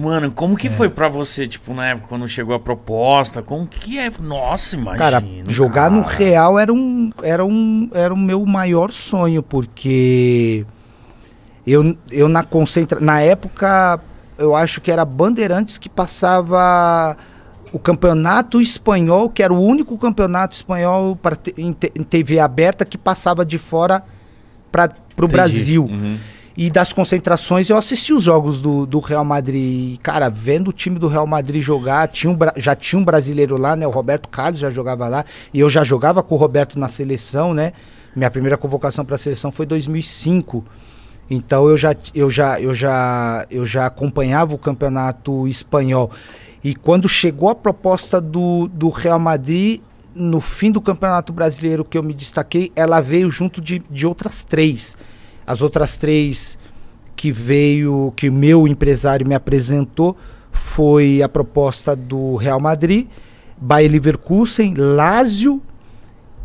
Mano, como que foi pra você, tipo, na época quando chegou a proposta? Como que é? Nossa, imagina. Cara, jogar no Real era um, era um era o meu maior sonho, porque eu, eu na concentra na época eu acho que era Bandeirantes que passava o campeonato espanhol, que era o único campeonato espanhol te- em TV aberta que passava de fora para o Brasil. Uhum. E das concentrações eu assisti os jogos do, do Real Madrid. E, Cara, vendo o time do Real Madrid jogar, tinha um, já tinha um brasileiro lá, né? O Roberto Carlos já jogava lá. E eu já jogava com o Roberto na seleção, né? Minha primeira convocação para a seleção foi em 2005. Então eu já, eu, já, eu, já, eu já acompanhava o campeonato espanhol. E quando chegou a proposta do, do Real Madrid, no fim do campeonato brasileiro que eu me destaquei, ela veio junto de, de outras três. As outras três que veio, que o meu empresário me apresentou, foi a proposta do Real Madrid, Bayer Leverkusen, Lazio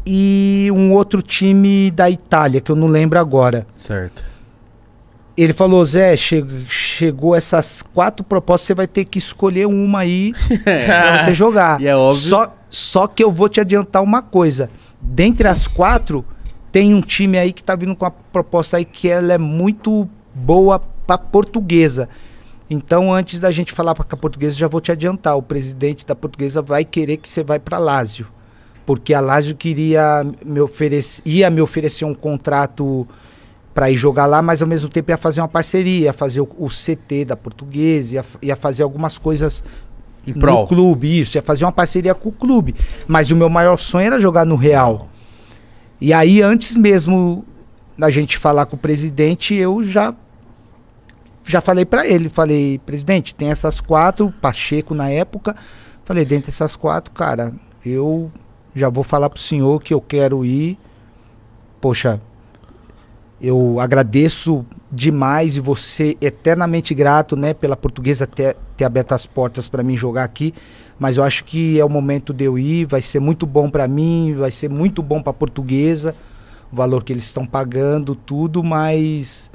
e um outro time da Itália, que eu não lembro agora. Certo. Ele falou, Zé, che- chegou essas quatro propostas, você vai ter que escolher uma aí pra você jogar. E é óbvio. Só, só que eu vou te adiantar uma coisa. Dentre as quatro, tem um time aí que tá vindo com a proposta aí que ela é muito boa pra portuguesa. Então, antes da gente falar pra a portuguesa, já vou te adiantar. O presidente da portuguesa vai querer que você vai pra Lazio. Porque a Lazio queria me oferecer, ia me oferecer um contrato para ir jogar lá, mas ao mesmo tempo ia fazer uma parceria, ia fazer o, o CT da portuguesa, ia, ia fazer algumas coisas no clube, isso, ia fazer uma parceria com o clube. Mas o meu maior sonho era jogar no Real. E aí, antes mesmo da gente falar com o presidente, eu já já falei para ele, falei, presidente, tem essas quatro, Pacheco na época, falei, dentre essas quatro, cara, eu já vou falar pro senhor que eu quero ir. Poxa, eu agradeço demais e você eternamente grato, né, pela portuguesa ter, ter aberto as portas para mim jogar aqui. Mas eu acho que é o momento de eu ir, vai ser muito bom para mim, vai ser muito bom para portuguesa, o valor que eles estão pagando, tudo, mas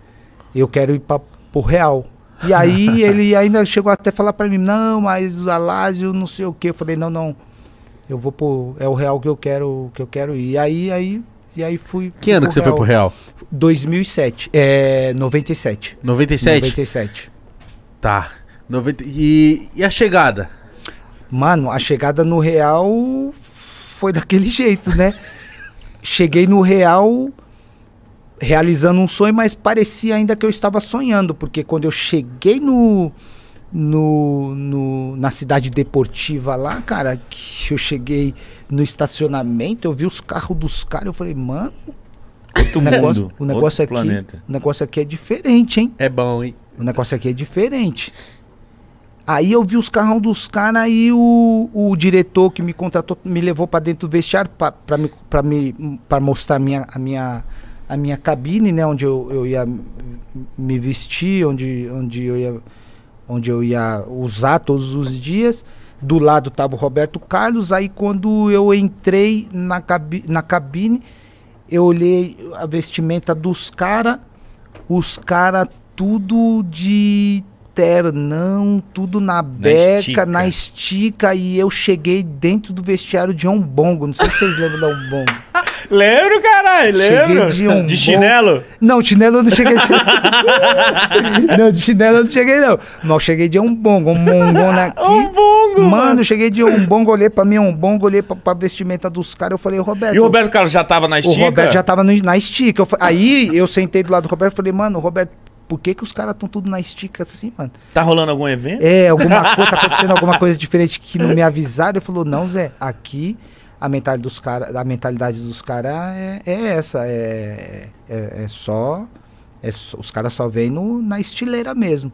eu quero ir para o Real. E aí ele ainda chegou até a falar para mim, não, mas o Alásio não sei o que. Eu falei, não, não. Eu vou pro. É o Real que eu quero, que eu quero ir. E aí, aí, e aí fui. Que ano que você foi pro Real? 2007. É. 97. 97? 97. Tá. 90... E, e a chegada? Mano, a chegada no Real foi daquele jeito, né? Cheguei no Real realizando um sonho, mas parecia ainda que eu estava sonhando, porque quando eu cheguei no, no, no- na cidade deportiva lá, cara, que eu cheguei no estacionamento, eu vi os carros dos caras, eu falei, mano, Outro o negócio, mundo, o negócio outro aqui, planeta. o negócio aqui é diferente, hein? É bom, hein? O negócio aqui é diferente. Aí eu vi os carrão dos caras e o, o diretor que me contratou me levou pra dentro do vestiário pra- pra me, pra me pra mostrar a minha, a minha, a minha cabine, né? Onde eu, eu ia me vestir, onde, onde, eu ia, onde eu ia usar todos os dias. Do lado tava o Roberto Carlos. Aí quando eu entrei na, cabi na cabine, eu olhei a vestimenta dos caras. Os caras tudo de ternão, tudo na beca, estica. na estica. E eu cheguei dentro do vestiário de um bongo. Não sei se vocês lembram da um bongo. Lembro, caralho, lembro. de um bom- chinelo? Não, de chinelo eu não cheguei. não, de chinelo eu não cheguei, não. Mas eu cheguei de um bongo, um mongona aqui. Um bongo, Mano, eu cheguei de um bongo, olhei pra mim, um bongo, olhei pra, pra vestimenta dos caras. Eu falei, Roberto. E o Roberto Carlos já tava na o estica? Roberto já tava no- na estica. Eu aí eu sentei do lado do Roberto e falei, mano, Roberto, por que, que os caras estão tudo na estica assim, mano? Tá rolando algum evento? É, alguma coisa, tá acontecendo alguma coisa diferente que não me avisaram. Ele falou, não, Zé, aqui a mentalidade dos caras, a mentalidade dos caras é, é essa, é, é, é só, é só- os caras só vêm no- na estileira mesmo.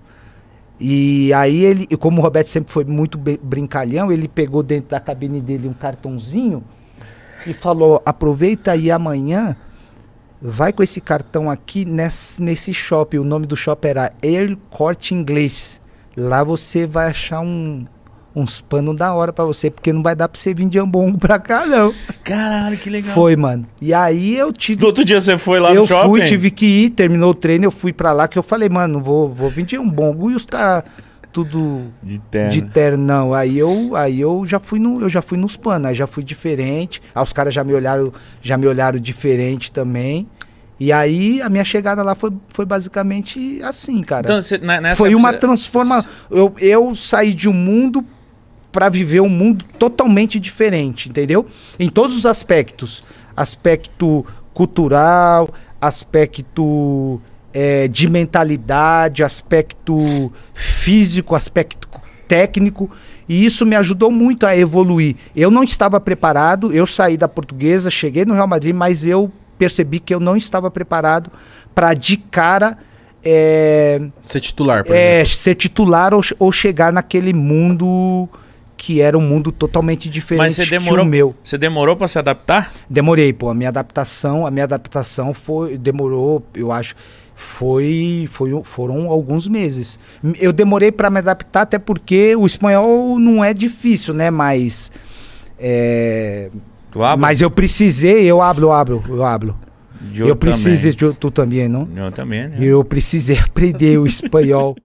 E aí ele, como o Roberto sempre foi muito brincalhão, ele pegou dentro da cabine dele um cartãozinho e falou: aproveita aí amanhã, vai com esse cartão aqui nesse, nesse shopping. O nome do shopping era Air Corte Inglês. Lá você vai achar um, uns panos da hora pra você, porque não vai dar pra você vir de ambongo pra cá, não. Caralho, que legal. Foi, mano. E aí eu tive. No outro dia você foi lá eu no shopping? fui, tive que ir, terminou o treino, eu fui pra lá, que eu falei, mano, vou, vou vir de um bongo. E os caras tudo De terno. de ternão. Aí eu, aí eu já fui no, eu já fui nos panos, aí já fui diferente. Aí os caras já me olharam, já me olharam diferente também. E aí a minha chegada lá foi, foi basicamente assim, cara. Então, na- nessa foi uma transformação. Eu, eu saí de um mundo para viver um mundo totalmente diferente, entendeu? Em todos os aspectos. Aspecto cultural, aspecto eh, de mentalidade, aspecto físico, aspecto técnico. E isso me ajudou muito a evoluir. Eu não estava preparado, eu saí da portuguesa, cheguei no Real Madrid, mas eu percebi que eu não estava preparado para de cara eh, Ser titular, por é, exemplo. ser titular ou, ou chegar naquele mundo que era um mundo totalmente diferente Mas você que demorou, o meu. você demorou pra se adaptar? Demorei, pô. A minha adaptação, a minha adaptação foi demorou, eu acho, foi, foi foram alguns meses. Eu demorei para me adaptar até porque o espanhol não é difícil, né? Mas é, mas eu precisei, eu abro, abro, eu abro. Eu eu precisei, tu também, não? Eu também, né? Eu precisei aprender o espanhol.